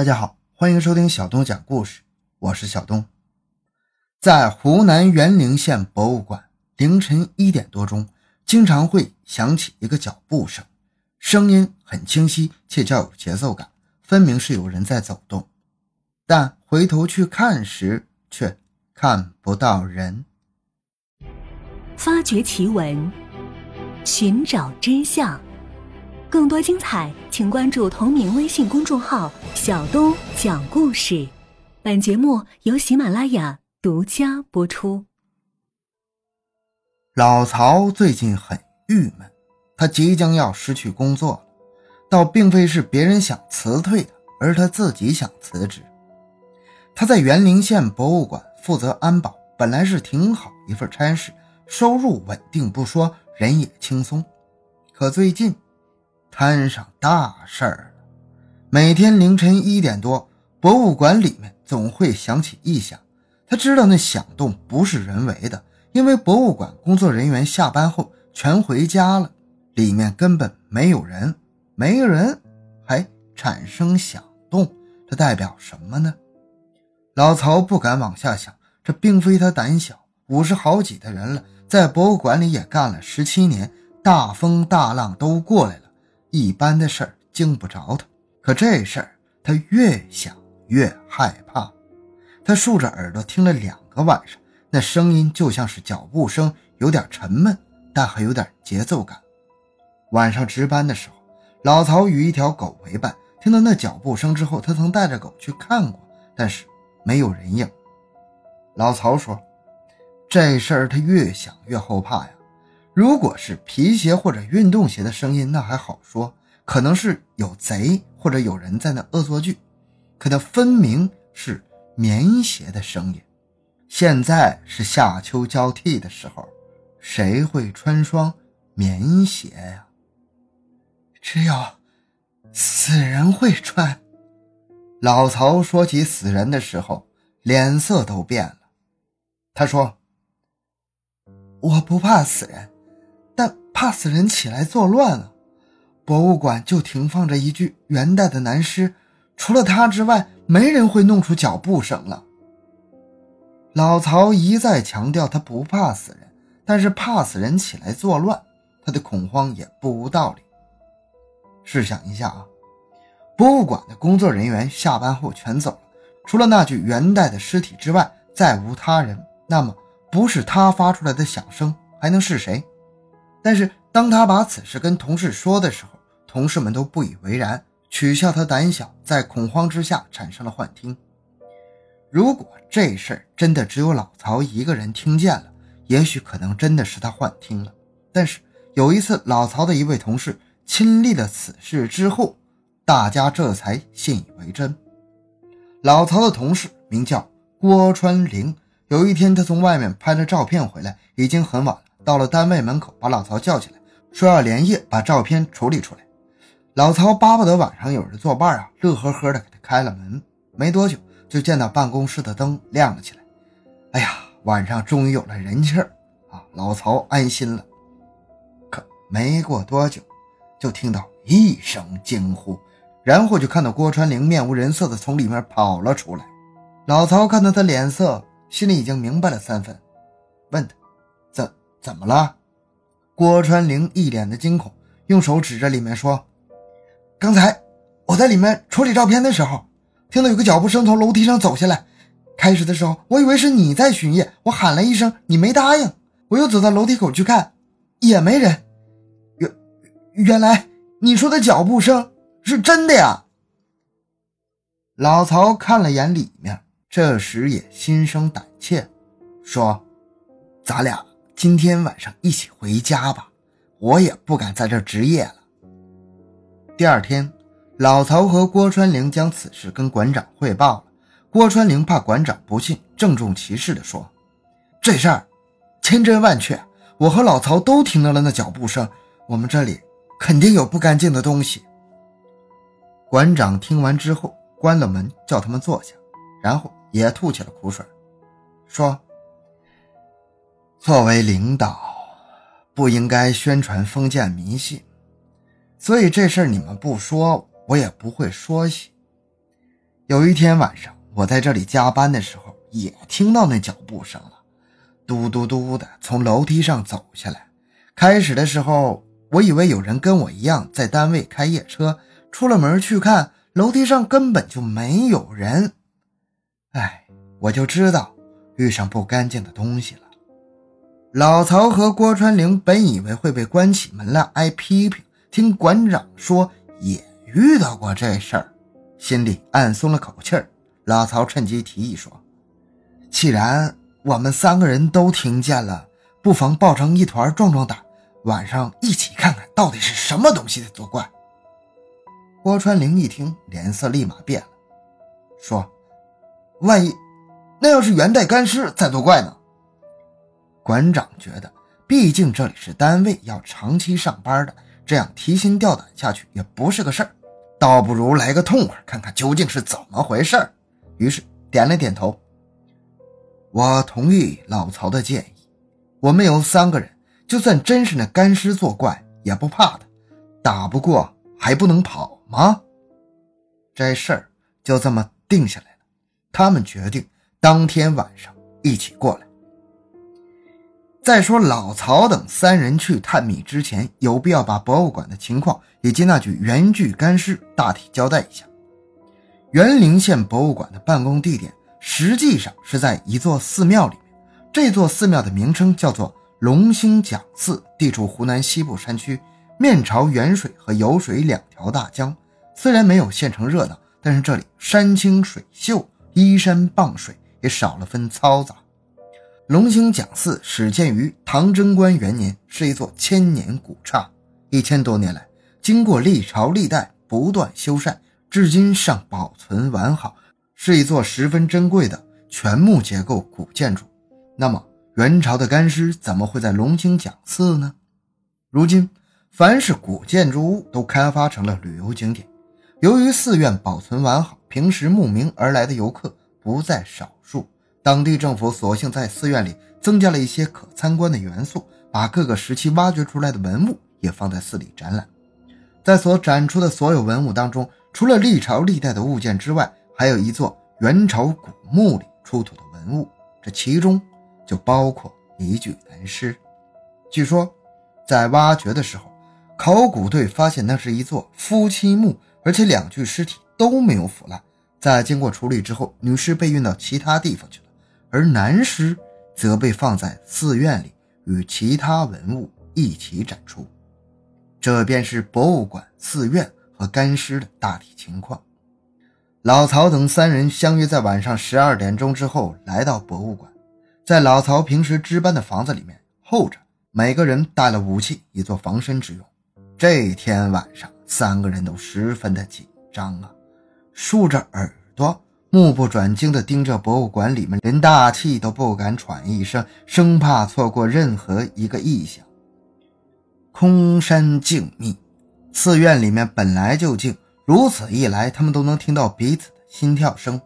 大家好，欢迎收听小东讲故事，我是小东。在湖南沅陵县博物馆，凌晨一点多钟，经常会响起一个脚步声，声音很清晰且较有节奏感，分明是有人在走动。但回头去看时，却看不到人。发掘奇闻，寻找真相。更多精彩，请关注同名微信公众号“小东讲故事”。本节目由喜马拉雅独家播出。老曹最近很郁闷，他即将要失去工作了，倒并非是别人想辞退他，而他自己想辞职。他在沅陵县博物馆负责安保，本来是挺好一份差事，收入稳定不说，人也轻松。可最近，摊上大事儿了。每天凌晨一点多，博物馆里面总会响起异响。他知道那响动不是人为的，因为博物馆工作人员下班后全回家了，里面根本没有人。没人还产生响动，这代表什么呢？老曹不敢往下想。这并非他胆小，五十好几的人了，在博物馆里也干了十七年，大风大浪都过来了。一般的事儿经不着他，可这事儿他越想越害怕。他竖着耳朵听了两个晚上，那声音就像是脚步声，有点沉闷，但还有点节奏感。晚上值班的时候，老曹与一条狗为伴，听到那脚步声之后，他曾带着狗去看过，但是没有人影。老曹说：“这事儿他越想越后怕呀。”如果是皮鞋或者运动鞋的声音，那还好说，可能是有贼或者有人在那恶作剧。可那分明是棉鞋的声音。现在是夏秋交替的时候，谁会穿双棉鞋呀？只有死人会穿。老曹说起死人的时候，脸色都变了。他说：“我不怕死人。”怕死人起来作乱了，博物馆就停放着一具元代的男尸，除了他之外，没人会弄出脚步声了。老曹一再强调他不怕死人，但是怕死人起来作乱，他的恐慌也不无道理。试想一下啊，博物馆的工作人员下班后全走了，除了那具元代的尸体之外，再无他人，那么不是他发出来的响声，还能是谁？但是当他把此事跟同事说的时候，同事们都不以为然，取笑他胆小，在恐慌之下产生了幻听。如果这事儿真的只有老曹一个人听见了，也许可能真的是他幻听了。但是有一次，老曹的一位同事亲历了此事之后，大家这才信以为真。老曹的同事名叫郭川玲，有一天他从外面拍了照片回来，已经很晚了。到了单位门口，把老曹叫起来，说要连夜把照片处理出来。老曹巴不得晚上有人作伴啊，乐呵呵的给他开了门。没多久，就见到办公室的灯亮了起来。哎呀，晚上终于有了人气儿啊！老曹安心了。可没过多久，就听到一声惊呼，然后就看到郭川玲面无人色的从里面跑了出来。老曹看到他脸色，心里已经明白了三分，问他。怎么了？郭川玲一脸的惊恐，用手指着里面说：“刚才我在里面处理照片的时候，听到有个脚步声从楼梯上走下来。开始的时候，我以为是你在巡夜，我喊了一声，你没答应。我又走到楼梯口去看，也没人。原原来你说的脚步声是真的呀！”老曹看了眼里面，这时也心生胆怯，说：“咱俩。”今天晚上一起回家吧，我也不敢在这值夜了。第二天，老曹和郭川玲将此事跟馆长汇报了。郭川玲怕馆长不信，郑重其事地说：“这事儿千真万确，我和老曹都听到了那脚步声，我们这里肯定有不干净的东西。”馆长听完之后，关了门，叫他们坐下，然后也吐起了苦水，说。作为领导，不应该宣传封建迷信，所以这事儿你们不说，我也不会说起。有一天晚上，我在这里加班的时候，也听到那脚步声了，嘟嘟嘟的从楼梯上走下来。开始的时候，我以为有人跟我一样在单位开夜车，出了门去看，楼梯上根本就没有人。哎，我就知道遇上不干净的东西了。老曹和郭川玲本以为会被关起门来挨批评，听馆长说也遇到过这事儿，心里暗松了口气儿。老曹趁机提议说：“既然我们三个人都听见了，不妨抱成一团壮壮胆，晚上一起看看到底是什么东西在作怪。”郭川玲一听，脸色立马变了，说：“万一那要是元代干尸在作怪呢？”馆长觉得，毕竟这里是单位，要长期上班的，这样提心吊胆下去也不是个事儿，倒不如来个痛快，看看究竟是怎么回事儿。于是点了点头，我同意老曹的建议。我们有三个人，就算真是那干尸作怪，也不怕他，打不过还不能跑吗？这事儿就这么定下来了。他们决定当天晚上一起过来。再说老曹等三人去探秘之前，有必要把博物馆的情况以及那具原具干尸大体交代一下。元陵县博物馆的办公地点实际上是在一座寺庙里面，这座寺庙的名称叫做龙兴讲寺，地处湖南西部山区，面朝沅水和酉水两条大江。虽然没有县城热闹，但是这里山清水秀，依山傍水，也少了分嘈杂。龙兴讲寺始建于唐贞观元年，是一座千年古刹。一千多年来，经过历朝历代不断修缮，至今尚保存完好，是一座十分珍贵的全木结构古建筑。那么，元朝的干尸怎么会在龙兴讲寺呢？如今，凡是古建筑物都开发成了旅游景点。由于寺院保存完好，平时慕名而来的游客不在少数。当地政府索性在寺院里增加了一些可参观的元素，把各个时期挖掘出来的文物也放在寺里展览。在所展出的所有文物当中，除了历朝历代的物件之外，还有一座元朝古墓里出土的文物，这其中就包括一具男尸。据说，在挖掘的时候，考古队发现那是一座夫妻墓，而且两具尸体都没有腐烂。在经过处理之后，女尸被运到其他地方去了。而男尸则被放在寺院里，与其他文物一起展出。这便是博物馆、寺院和干尸的大体情况。老曹等三人相约在晚上十二点钟之后来到博物馆，在老曹平时值班的房子里面候着，每个人带了武器以作防身之用。这天晚上，三个人都十分的紧张啊，竖着耳朵。目不转睛地盯着博物馆里面，连大气都不敢喘一声，生怕错过任何一个异象。空山静谧，寺院里面本来就静，如此一来，他们都能听到彼此的心跳声。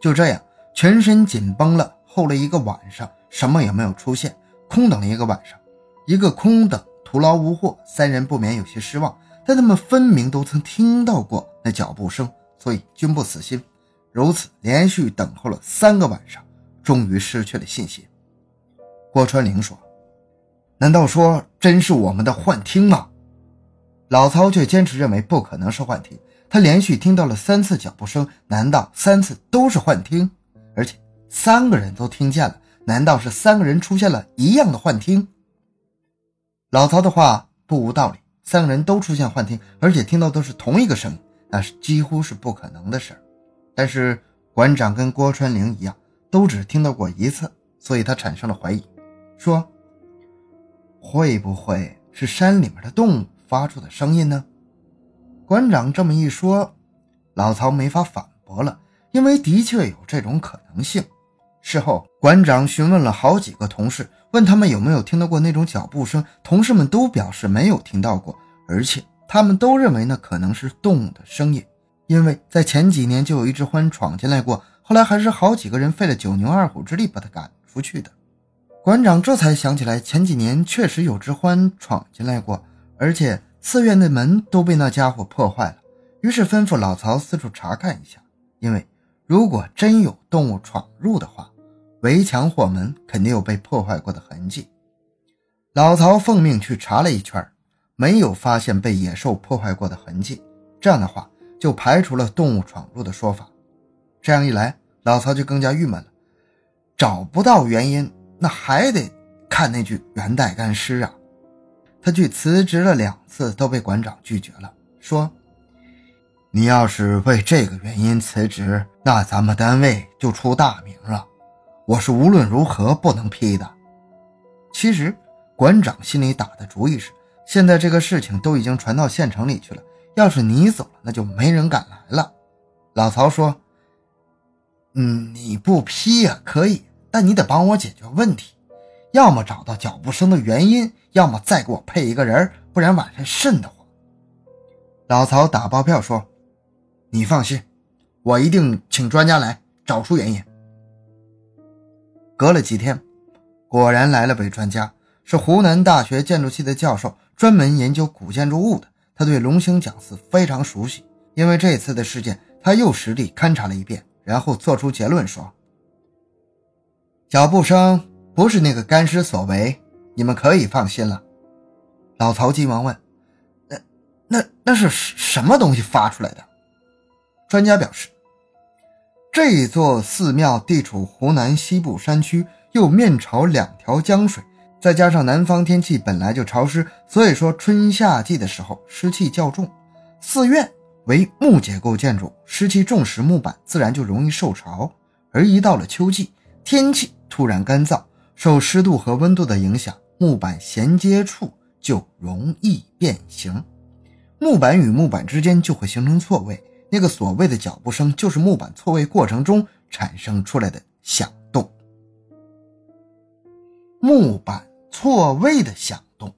就这样，全身紧绷了，候了一个晚上，什么也没有出现，空等了一个晚上，一个空等，徒劳无获。三人不免有些失望，但他们分明都曾听到过那脚步声，所以均不死心。如此连续等候了三个晚上，终于失去了信心。郭川玲说：“难道说真是我们的幻听吗？”老曹却坚持认为不可能是幻听。他连续听到了三次脚步声，难道三次都是幻听？而且三个人都听见了，难道是三个人出现了一样的幻听？老曹的话不无道理，三个人都出现幻听，而且听到都是同一个声音，那是几乎是不可能的事儿。但是馆长跟郭川玲一样，都只听到过一次，所以他产生了怀疑，说：“会不会是山里面的动物发出的声音呢？”馆长这么一说，老曹没法反驳了，因为的确有这种可能性。事后，馆长询问了好几个同事，问他们有没有听到过那种脚步声，同事们都表示没有听到过，而且他们都认为那可能是动物的声音。因为在前几年就有一只獾闯进来过，后来还是好几个人费了九牛二虎之力把它赶出去的。馆长这才想起来，前几年确实有只獾闯进来过，而且寺院的门都被那家伙破坏了。于是吩咐老曹四处查看一下，因为如果真有动物闯入的话，围墙或门肯定有被破坏过的痕迹。老曹奉命去查了一圈，没有发现被野兽破坏过的痕迹。这样的话，就排除了动物闯入的说法。这样一来，老曹就更加郁闷了。找不到原因，那还得看那具元代干尸啊！他去辞职了两次，都被馆长拒绝了，说：“你要是为这个原因辞职，那咱们单位就出大名了。我是无论如何不能批的。”其实，馆长心里打的主意是：现在这个事情都已经传到县城里去了。要是你走了，那就没人敢来了。老曹说：“嗯，你不批呀，可以，但你得帮我解决问题，要么找到脚步声的原因，要么再给我配一个人，不然晚上瘆得慌。”老曹打包票说：“你放心，我一定请专家来找出原因。”隔了几天，果然来了位专家，是湖南大学建筑系的教授，专门研究古建筑物的。他对龙兴讲寺非常熟悉，因为这次的事件，他又实地勘察了一遍，然后做出结论说：“脚步声不是那个干尸所为，你们可以放心了。”老曹急忙问：“那、那、那是什么东西发出来的？”专家表示：“这座寺庙地处湖南西部山区，又面朝两条江水。”再加上南方天气本来就潮湿，所以说春夏季的时候湿气较重。寺院为木结构建筑，湿气重时木板自然就容易受潮。而一到了秋季，天气突然干燥，受湿度和温度的影响，木板衔接处就容易变形，木板与木板之间就会形成错位。那个所谓的脚步声，就是木板错位过程中产生出来的响动。木板。错位的响动，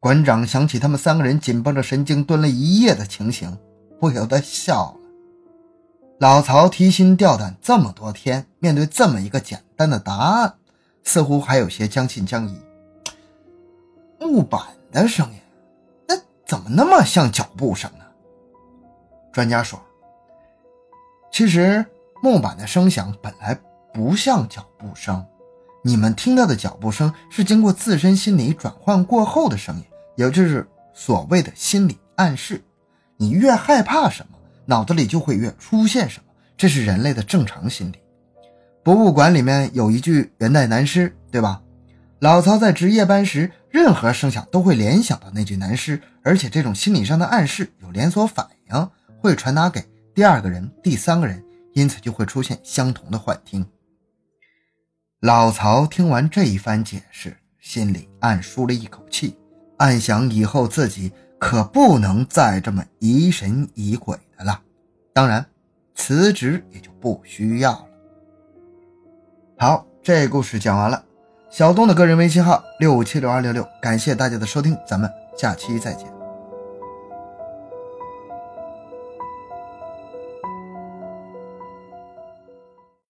馆长想起他们三个人紧绷着神经蹲了一夜的情形，不由得笑了。老曹提心吊胆这么多天，面对这么一个简单的答案，似乎还有些将信将疑。木板的声音，那怎么那么像脚步声呢？专家说，其实木板的声响本来不像脚步声。你们听到的脚步声是经过自身心理转换过后的声音，也就是所谓的心理暗示。你越害怕什么，脑子里就会越出现什么，这是人类的正常心理。博物馆里面有一具元代男尸，对吧？老曹在值夜班时，任何声响都会联想到那具男尸，而且这种心理上的暗示有连锁反应，会传达给第二个人、第三个人，因此就会出现相同的幻听。老曹听完这一番解释，心里暗舒了一口气，暗想以后自己可不能再这么疑神疑鬼的了。当然，辞职也就不需要了。好，这故事讲完了。小东的个人微信号六五七六二六六，感谢大家的收听，咱们下期再见。